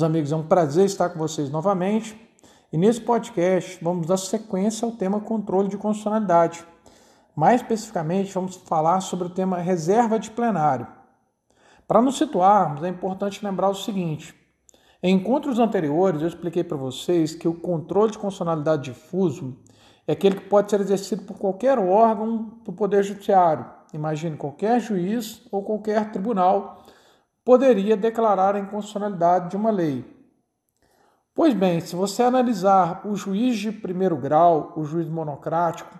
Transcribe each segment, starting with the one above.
Meus amigos, é um prazer estar com vocês novamente. E nesse podcast vamos dar sequência ao tema controle de constitucionalidade. Mais especificamente, vamos falar sobre o tema reserva de plenário. Para nos situarmos, é importante lembrar o seguinte: em encontros anteriores, eu expliquei para vocês que o controle de constitucionalidade difuso é aquele que pode ser exercido por qualquer órgão do Poder Judiciário. Imagine qualquer juiz ou qualquer tribunal poderia declarar a inconstitucionalidade de uma lei. Pois bem, se você analisar o juiz de primeiro grau, o juiz monocrático,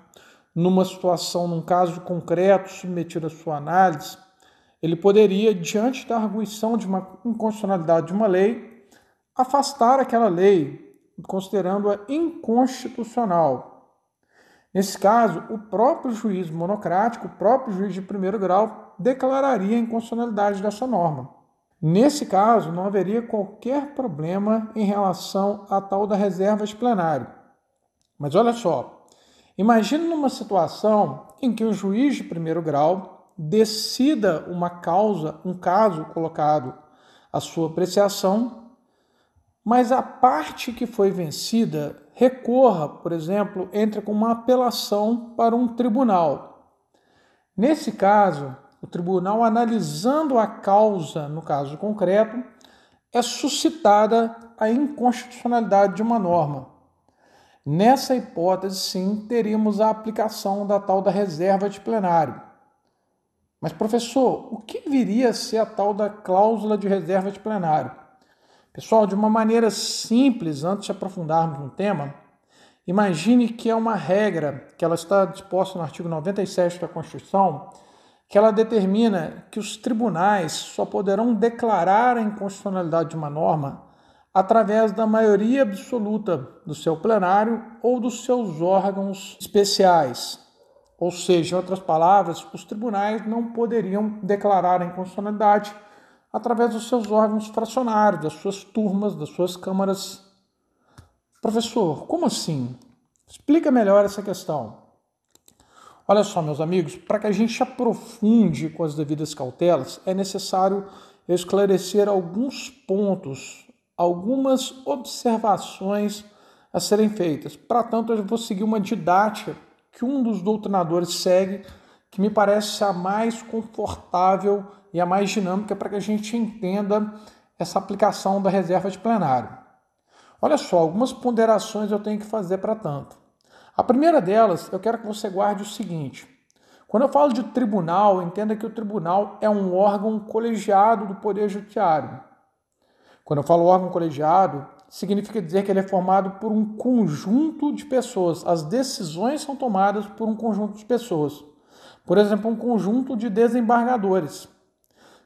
numa situação, num caso concreto submetido à sua análise, ele poderia, diante da arguição de uma inconstitucionalidade de uma lei, afastar aquela lei, considerando-a inconstitucional. Nesse caso, o próprio juiz monocrático, o próprio juiz de primeiro grau, declararia a inconstitucionalidade dessa norma. Nesse caso, não haveria qualquer problema em relação à tal da reserva plenário. Mas olha só, imagine numa situação em que o juiz de primeiro grau decida uma causa, um caso colocado à sua apreciação, mas a parte que foi vencida recorra, por exemplo, entra com uma apelação para um tribunal. Nesse caso, o tribunal, analisando a causa, no caso concreto, é suscitada a inconstitucionalidade de uma norma. Nessa hipótese, sim, teríamos a aplicação da tal da reserva de plenário. Mas, professor, o que viria a ser a tal da cláusula de reserva de plenário? Pessoal, de uma maneira simples, antes de aprofundarmos no tema, imagine que é uma regra que ela está disposta no artigo 97 da Constituição, que ela determina que os tribunais só poderão declarar a inconstitucionalidade de uma norma através da maioria absoluta do seu plenário ou dos seus órgãos especiais. Ou seja, em outras palavras, os tribunais não poderiam declarar a inconstitucionalidade através dos seus órgãos fracionários, das suas turmas, das suas câmaras. Professor, como assim? Explica melhor essa questão. Olha só, meus amigos, para que a gente aprofunde com as devidas cautelas, é necessário esclarecer alguns pontos, algumas observações a serem feitas. Para tanto, eu vou seguir uma didática que um dos doutrinadores segue, que me parece a mais confortável e a mais dinâmica para que a gente entenda essa aplicação da reserva de plenário. Olha só, algumas ponderações eu tenho que fazer para tanto. A primeira delas, eu quero que você guarde o seguinte: quando eu falo de tribunal, entenda que o tribunal é um órgão colegiado do Poder Judiciário. Quando eu falo órgão colegiado, significa dizer que ele é formado por um conjunto de pessoas. As decisões são tomadas por um conjunto de pessoas. Por exemplo, um conjunto de desembargadores.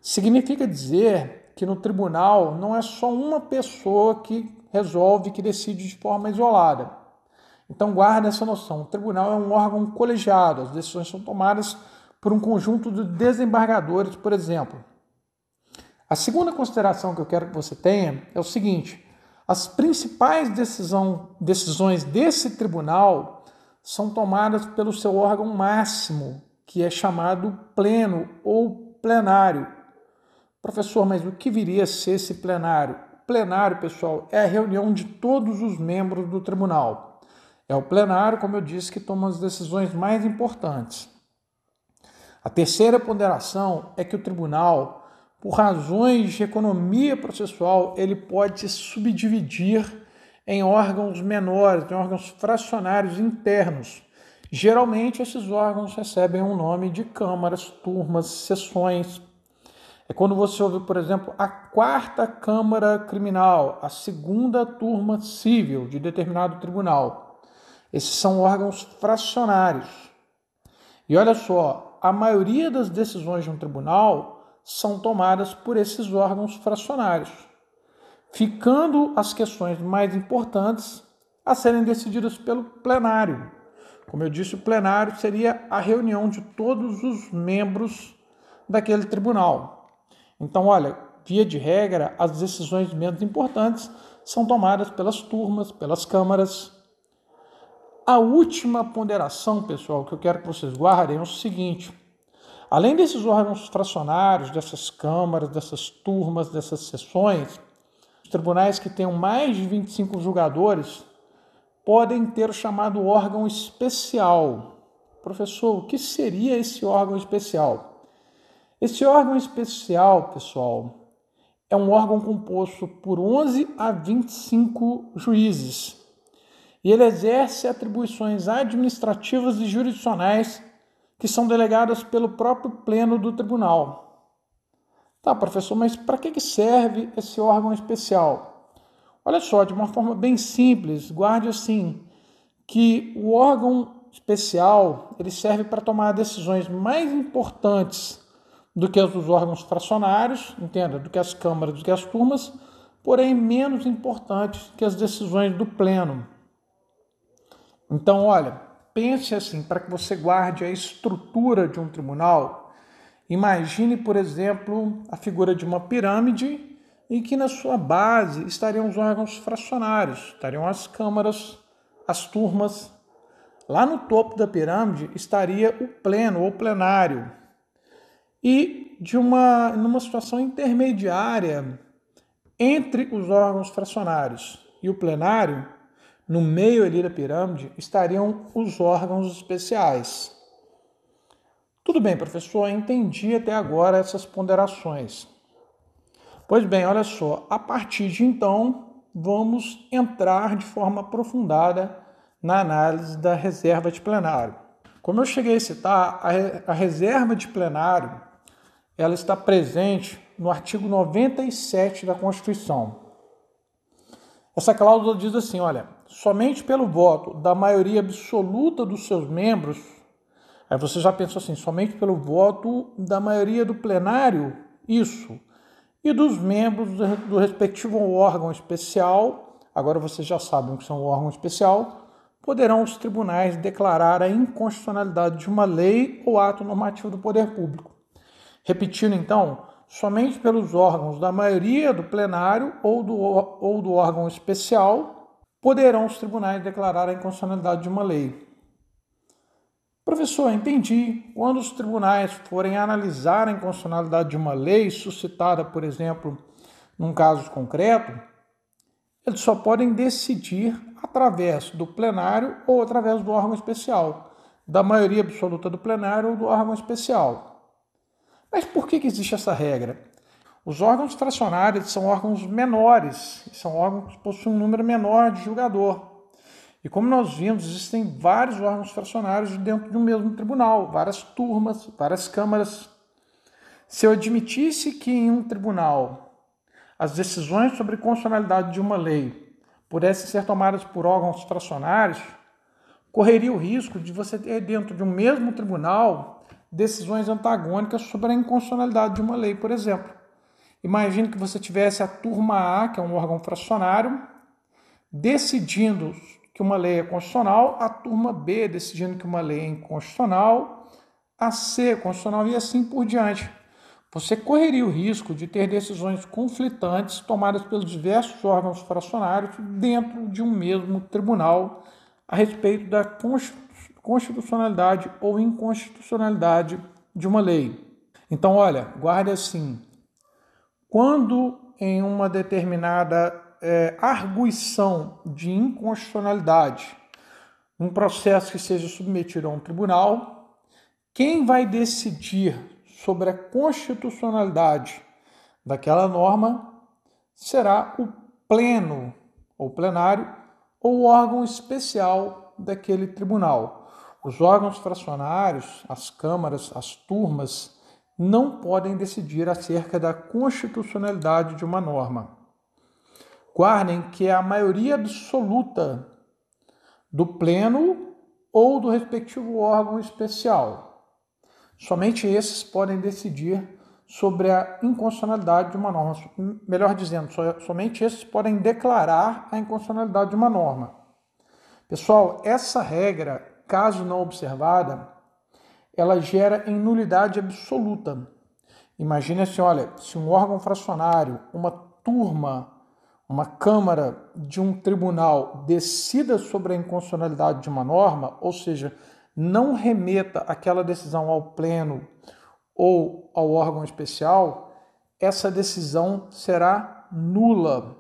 Significa dizer que no tribunal não é só uma pessoa que resolve, que decide de forma isolada. Então guarde essa noção. O tribunal é um órgão colegiado, as decisões são tomadas por um conjunto de desembargadores, por exemplo. A segunda consideração que eu quero que você tenha é o seguinte: as principais decisão, decisões desse tribunal são tomadas pelo seu órgão máximo, que é chamado pleno ou plenário. Professor, mas o que viria a ser esse plenário? Plenário, pessoal, é a reunião de todos os membros do tribunal. É o plenário, como eu disse, que toma as decisões mais importantes. A terceira ponderação é que o tribunal, por razões de economia processual, ele pode se subdividir em órgãos menores, em órgãos fracionários internos. Geralmente, esses órgãos recebem o um nome de câmaras, turmas, sessões, é quando você ouve, por exemplo, a quarta Câmara Criminal, a segunda turma civil de determinado tribunal. Esses são órgãos fracionários. E olha só, a maioria das decisões de um tribunal são tomadas por esses órgãos fracionários, ficando as questões mais importantes a serem decididas pelo plenário. Como eu disse, o plenário seria a reunião de todos os membros daquele tribunal. Então, olha, via de regra, as decisões menos importantes são tomadas pelas turmas, pelas câmaras. A última ponderação, pessoal, que eu quero que vocês guardem é o seguinte: além desses órgãos fracionários, dessas câmaras, dessas turmas, dessas sessões, os tribunais que tenham mais de 25 julgadores podem ter o chamado órgão especial. Professor, o que seria esse órgão especial? Esse órgão especial, pessoal, é um órgão composto por 11 a 25 juízes e ele exerce atribuições administrativas e jurisdicionais que são delegadas pelo próprio pleno do tribunal. Tá, professor, mas para que serve esse órgão especial? Olha só, de uma forma bem simples, guarde assim que o órgão especial ele serve para tomar decisões mais importantes do que as dos órgãos fracionários, entenda, do que as câmaras, do que as turmas, porém menos importantes que as decisões do pleno. Então, olha, pense assim, para que você guarde a estrutura de um tribunal, imagine, por exemplo, a figura de uma pirâmide em que na sua base estariam os órgãos fracionários, estariam as câmaras, as turmas. Lá no topo da pirâmide estaria o pleno ou plenário. E de uma numa situação intermediária entre os órgãos fracionários e o plenário, no meio ali da pirâmide estariam os órgãos especiais. Tudo bem, professor, entendi até agora essas ponderações. Pois bem, olha só, a partir de então, vamos entrar de forma aprofundada na análise da reserva de plenário. Como eu cheguei a citar, a, reserva de plenário ela está presente no artigo 97 da Constituição. Essa cláusula diz assim: olha, somente pelo voto da maioria absoluta dos seus membros, aí você já pensou assim, somente pelo voto da maioria do plenário, isso, e dos membros do respectivo órgão especial, agora vocês já sabem que são o órgão especial, poderão os tribunais declarar a inconstitucionalidade de uma lei ou ato normativo do poder público. Repetindo então, somente pelos órgãos da maioria do plenário ou do, ou do órgão especial poderão os tribunais declarar a inconstitucionalidade de uma lei. Professor, entendi. Quando os tribunais forem analisar a inconstitucionalidade de uma lei suscitada, por exemplo, num caso concreto, eles só podem decidir através do plenário ou através do órgão especial, da maioria absoluta do plenário ou do órgão especial. Mas por que, que existe essa regra? Os órgãos fracionários são órgãos menores, são órgãos que possuem um número menor de julgador. E como nós vimos, existem vários órgãos fracionários dentro de um mesmo tribunal, várias turmas, várias câmaras. Se eu admitisse que em um tribunal as decisões sobre constitucionalidade de uma lei pudessem ser tomadas por órgãos fracionários, correria o risco de você ter dentro de um mesmo tribunal decisões antagônicas sobre a inconstitucionalidade de uma lei, por exemplo. Imagine que você tivesse a turma A, que é um órgão fracionário, decidindo que uma lei é constitucional, a turma B decidindo que uma lei é inconstitucional, a C constitucional e assim por diante. Você correria o risco de ter decisões conflitantes tomadas pelos diversos órgãos fracionários dentro de um mesmo tribunal a respeito da Constituição constitucionalidade ou inconstitucionalidade de uma lei. Então, olha, guarde assim: quando em uma determinada é, arguição de inconstitucionalidade, um processo que seja submetido a um tribunal, quem vai decidir sobre a constitucionalidade daquela norma será o pleno ou plenário ou órgão especial daquele tribunal. Os órgãos fracionários, as câmaras, as turmas, não podem decidir acerca da constitucionalidade de uma norma. Guardem que é a maioria absoluta do pleno ou do respectivo órgão especial. Somente esses podem decidir sobre a inconstitucionalidade de uma norma. Melhor dizendo, somente esses podem declarar a inconstitucionalidade de uma norma. Pessoal, essa regra caso não observada, ela gera em nulidade absoluta. Imagine assim, olha, se um órgão fracionário, uma turma, uma câmara de um tribunal decida sobre a inconstitucionalidade de uma norma, ou seja, não remeta aquela decisão ao pleno ou ao órgão especial, essa decisão será nula.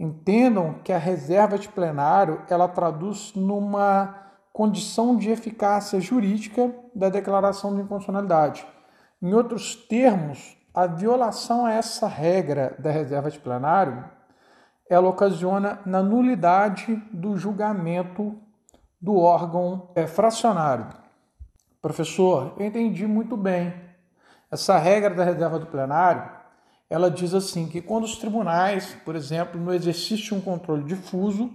Entendam que a reserva de plenário ela traduz numa condição de eficácia jurídica da declaração de inconstitucionalidade. Em outros termos, a violação a essa regra da reserva de plenário ela ocasiona na nulidade do julgamento do órgão é, fracionário. Professor, eu entendi muito bem. Essa regra da reserva do plenário, ela diz assim que quando os tribunais, por exemplo, no exercício de um controle difuso,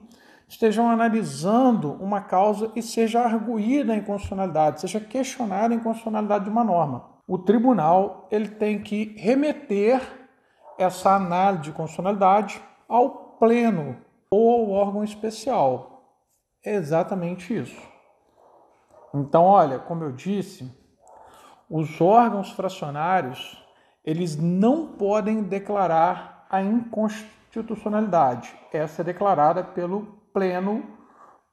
estejam analisando uma causa e seja arguída a inconstitucionalidade, seja questionada a inconstitucionalidade de uma norma, o tribunal ele tem que remeter essa análise de constitucionalidade ao pleno ou ao órgão especial. É exatamente isso. Então, olha, como eu disse, os órgãos fracionários, eles não podem declarar a inconstitucionalidade. Essa é declarada pelo pleno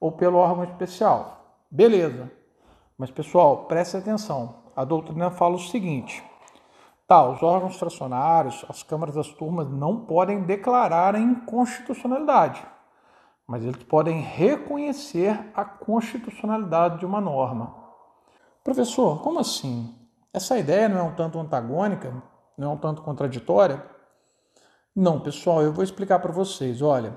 ou pelo órgão especial. Beleza. Mas, pessoal, preste atenção. A doutrina fala o seguinte: Tá, os órgãos fracionários, as câmaras das turmas não podem declarar a inconstitucionalidade, mas eles podem reconhecer a constitucionalidade de uma norma. Professor, como assim? Essa ideia não é um tanto antagônica? Não é um tanto contraditória? Não, pessoal, eu vou explicar para vocês. Olha,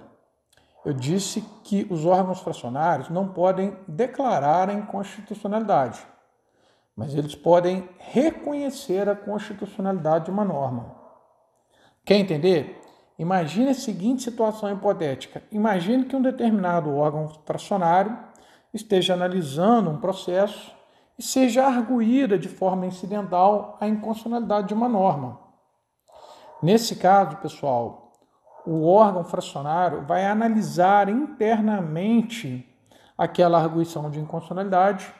eu disse que os órgãos fracionários não podem declarar a inconstitucionalidade mas eles podem reconhecer a constitucionalidade de uma norma. Quer entender? Imagine a seguinte situação hipotética. Imagine que um determinado órgão fracionário esteja analisando um processo e seja arguída de forma incidental a inconstitucionalidade de uma norma. Nesse caso, pessoal, o órgão fracionário vai analisar internamente aquela arguição de inconstitucionalidade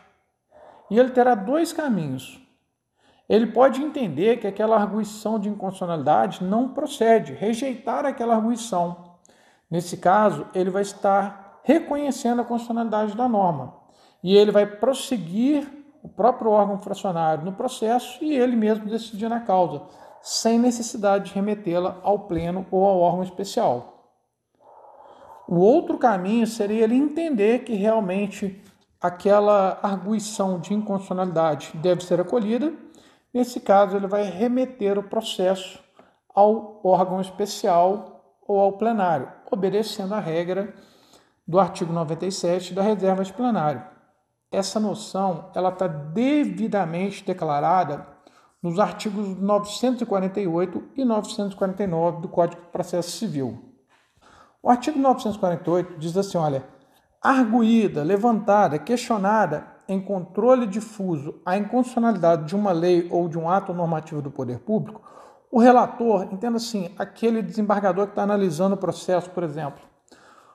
e ele terá dois caminhos. Ele pode entender que aquela arguição de inconstitucionalidade não procede, rejeitar aquela arguição. Nesse caso, ele vai estar reconhecendo a constitucionalidade da norma e ele vai prosseguir o próprio órgão fracionário no processo e ele mesmo decidir na causa, sem necessidade de remetê-la ao pleno ou ao órgão especial. O outro caminho seria ele entender que realmente aquela arguição de inconstitucionalidade deve ser acolhida. Nesse caso, ele vai remeter o processo ao órgão especial ou ao plenário, obedecendo a regra do artigo 97 da reserva de plenário. Essa noção ela está devidamente declarada nos artigos 948 e 949 do Código de Processo Civil. O artigo 948 diz assim, olha, arguída, levantada, questionada em controle difuso a inconstitucionalidade de uma lei ou de um ato normativo do poder público, o relator, entenda assim, aquele desembargador que está analisando o processo, por exemplo,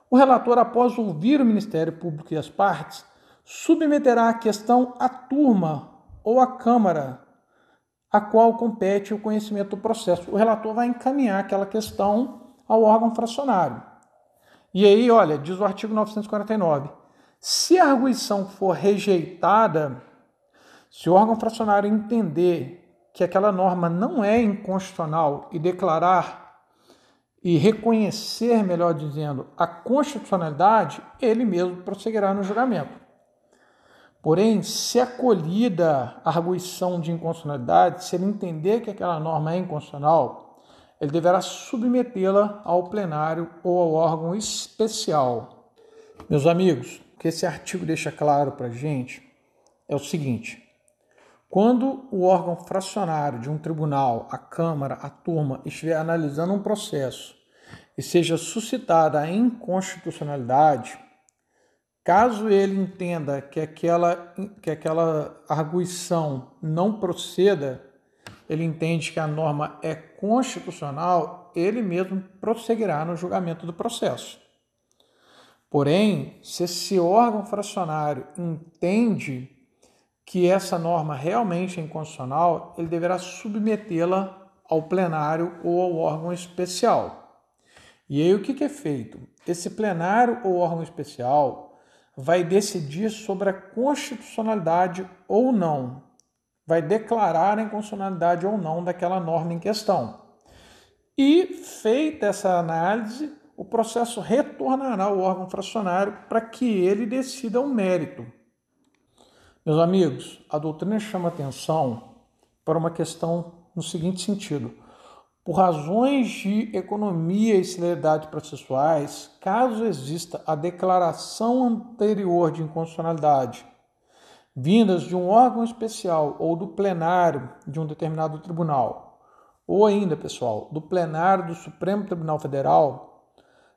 o relator, após ouvir o Ministério Público e as partes, submeterá a questão à turma ou à Câmara a qual compete o conhecimento do processo. O relator vai encaminhar aquela questão ao órgão fracionário. E aí, olha, diz o artigo 949: se a arguição for rejeitada, se o órgão fracionário entender que aquela norma não é inconstitucional e declarar e reconhecer, melhor dizendo, a constitucionalidade, ele mesmo prosseguirá no julgamento. Porém, se acolhida a arguição de inconstitucionalidade, se ele entender que aquela norma é inconstitucional, ele deverá submetê-la ao plenário ou ao órgão especial. Meus amigos, o que esse artigo deixa claro para a gente é o seguinte: quando o órgão fracionário de um tribunal, a Câmara, a turma, estiver analisando um processo e seja suscitada a inconstitucionalidade, caso ele entenda que aquela, que aquela arguição não proceda, ele entende que a norma é constitucional, ele mesmo prosseguirá no julgamento do processo. Porém, se esse órgão fracionário entende que essa norma realmente é inconstitucional, ele deverá submetê-la ao plenário ou ao órgão especial. E aí o que é feito? Esse plenário ou órgão especial vai decidir sobre a constitucionalidade ou não vai declarar a inconstitucionalidade ou não daquela norma em questão. E, feita essa análise, o processo retornará ao órgão fracionário para que ele decida o mérito. Meus amigos, a doutrina chama atenção para uma questão no seguinte sentido: por razões de economia e celeridade processuais, caso exista a declaração anterior de inconstitucionalidade vindas de um órgão especial ou do plenário de um determinado tribunal, ou ainda, pessoal, do plenário do Supremo Tribunal Federal,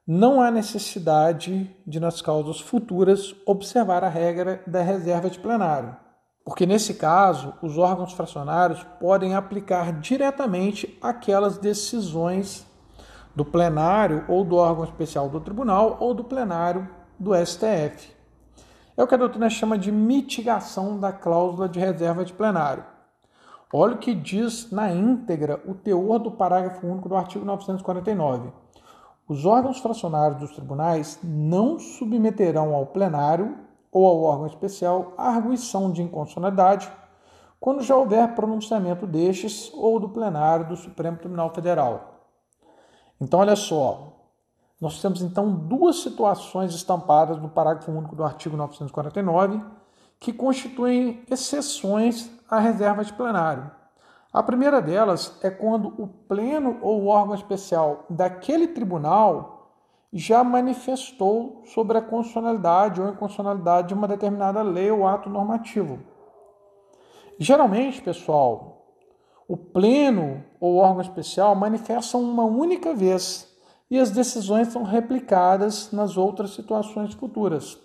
não há necessidade de, nas causas futuras, observar a regra da reserva de plenário porque nesse caso os órgãos fracionários podem aplicar diretamente aquelas decisões do plenário ou do órgão especial do tribunal ou do plenário do STF. É o que a doutrina chama de mitigação da cláusula de reserva de plenário. Olha o que diz na íntegra o teor do parágrafo único do artigo 949. Os órgãos fracionários dos tribunais não submeterão ao plenário ou ao órgão especial arguição de inconstitucionalidade quando já houver pronunciamento destes ou do plenário do Supremo Tribunal Federal. Então, olha só, nós temos então duas situações estampadas no parágrafo único do artigo 949 que constituem exceções à reserva de plenário. A primeira delas é quando o pleno ou órgão especial daquele tribunal já manifestou sobre a constitucionalidade ou inconstitucionalidade de uma determinada lei ou ato normativo. Geralmente, pessoal, o pleno ou órgão especial manifestam uma única vez e as decisões são replicadas nas outras situações futuras.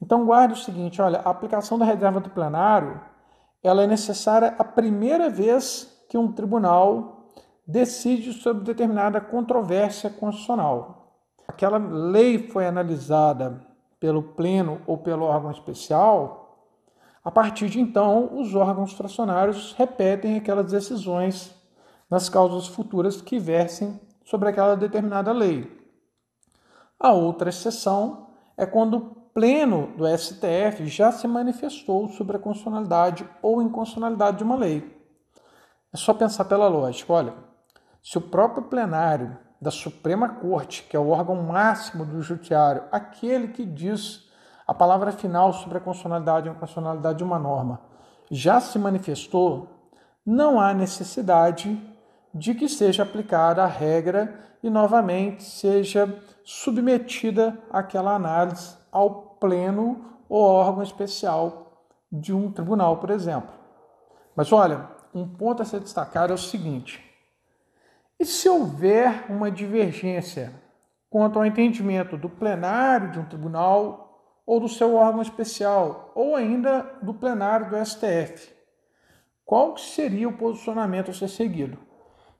Então guarde o seguinte, olha, a aplicação da reserva do plenário, ela é necessária a primeira vez que um tribunal decide sobre determinada controvérsia constitucional aquela lei foi analisada pelo pleno ou pelo órgão especial, a partir de então os órgãos fracionários repetem aquelas decisões nas causas futuras que versem sobre aquela determinada lei. A outra exceção é quando o pleno do STF já se manifestou sobre a constitucionalidade ou inconstitucionalidade de uma lei. É só pensar pela lógica, olha, se o próprio plenário da Suprema Corte, que é o órgão máximo do judiciário, aquele que diz a palavra final sobre a constitucionalidade ou inconstitucionalidade de uma norma, já se manifestou, não há necessidade de que seja aplicada a regra e novamente seja submetida aquela análise ao pleno ou órgão especial de um tribunal, por exemplo. Mas olha, um ponto a ser destacado é o seguinte: e se houver uma divergência quanto ao entendimento do plenário de um tribunal ou do seu órgão especial, ou ainda do plenário do STF, qual seria o posicionamento a ser seguido?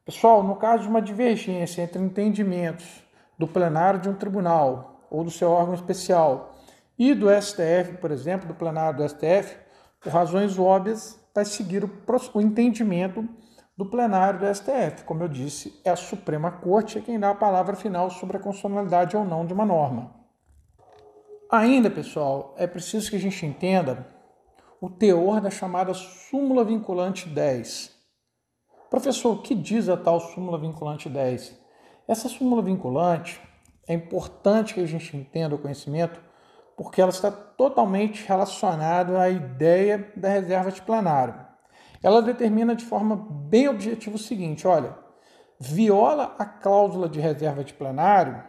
Pessoal, no caso de uma divergência entre entendimentos do plenário de um tribunal ou do seu órgão especial e do STF, por exemplo, do plenário do STF, por razões óbvias, vai seguir o entendimento do plenário do STF. Como eu disse, é a Suprema Corte quem dá a palavra final sobre a constitucionalidade ou não de uma norma. Ainda, pessoal, é preciso que a gente entenda o teor da chamada súmula vinculante 10. Professor, o que diz a tal súmula vinculante 10? Essa súmula vinculante é importante que a gente entenda o conhecimento porque ela está totalmente relacionada à ideia da reserva de plenário ela determina de forma bem objetiva o seguinte: olha, viola a cláusula de reserva de plenário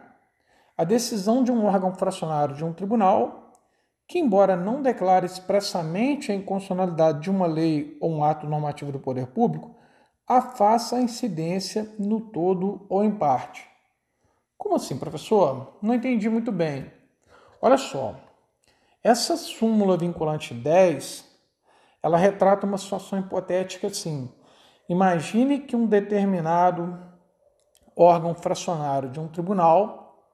a decisão de um órgão fracionário de um tribunal que, embora não declare expressamente a inconstitucionalidade de uma lei ou um ato normativo do poder público, a faça a incidência no todo ou em parte. Como assim, professor? Não entendi muito bem. Olha só, essa súmula vinculante 10 ela retrata uma situação hipotética assim. Imagine que um determinado órgão fracionário de um tribunal,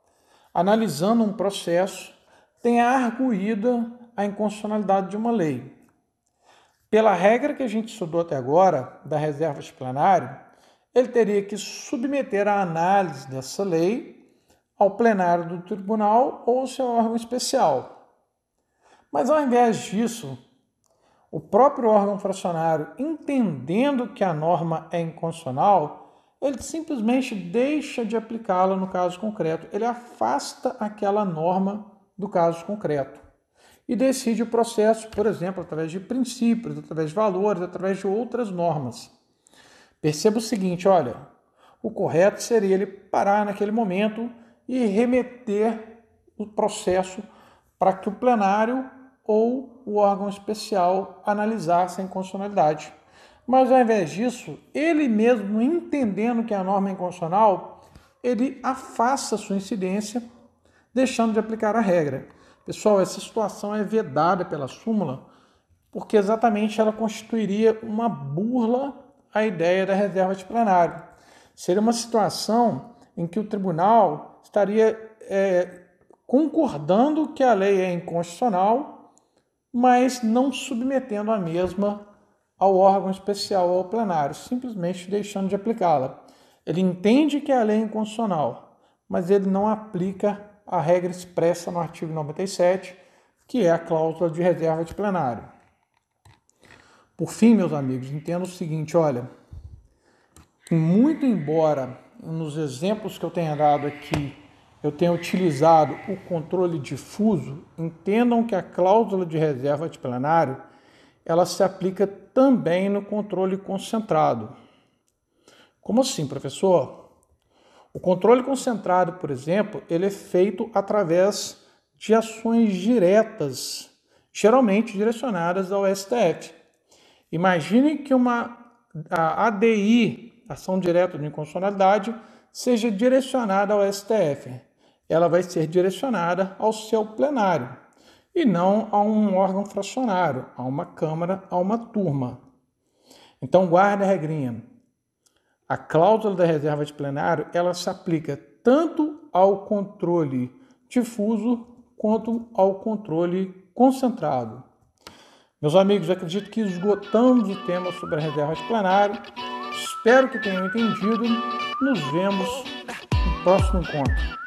analisando um processo, tenha arguída a inconstitucionalidade de uma lei. Pela regra que a gente estudou até agora, da reserva de plenário, ele teria que submeter a análise dessa lei ao plenário do tribunal ou seu órgão especial. Mas ao invés disso, o próprio órgão fracionário, entendendo que a norma é inconstitucional, ele simplesmente deixa de aplicá-la no caso concreto. Ele afasta aquela norma do caso concreto e decide o processo, por exemplo, através de princípios, através de valores, através de outras normas. Perceba o seguinte, olha, o correto seria ele parar naquele momento e remeter o processo para que o plenário ou o órgão especial analisasse a inconstitucionalidade. Mas ao invés disso, ele mesmo entendendo que a norma é inconstitucional, ele afasta sua incidência, deixando de aplicar a regra. Pessoal, essa situação é vedada pela súmula, porque exatamente ela constituiria uma burla à ideia da reserva de plenário. Seria uma situação em que o tribunal estaria é, concordando que a lei é inconstitucional, mas não submetendo a mesma ao órgão especial ou ao plenário, simplesmente deixando de aplicá-la. Ele entende que a lei é inconstitucional, mas ele não aplica a regra expressa no artigo 97, que é a cláusula de reserva de plenário. Por fim, meus amigos, entenda o seguinte: olha, muito embora nos exemplos que eu tenha dado aqui eu tenha utilizado o controle difuso, entendam que a cláusula de reserva de plenário ela se aplica também no controle concentrado. Como assim, professor? O controle concentrado, por exemplo, ele é feito através de ações diretas, geralmente direcionadas ao STF. Imagine que uma ADI, ação direta de inconstitucionalidade, seja direcionada ao STF. Ela vai ser direcionada ao seu plenário e não a um órgão fracionário, a uma Câmara, a uma turma. Então, guarde a regrinha. A cláusula da reserva de plenário ela se aplica tanto ao controle difuso quanto ao controle concentrado. Meus amigos, acredito que esgotamos o tema sobre a reserva de plenário. Espero que tenham entendido. Nos vemos no próximo encontro.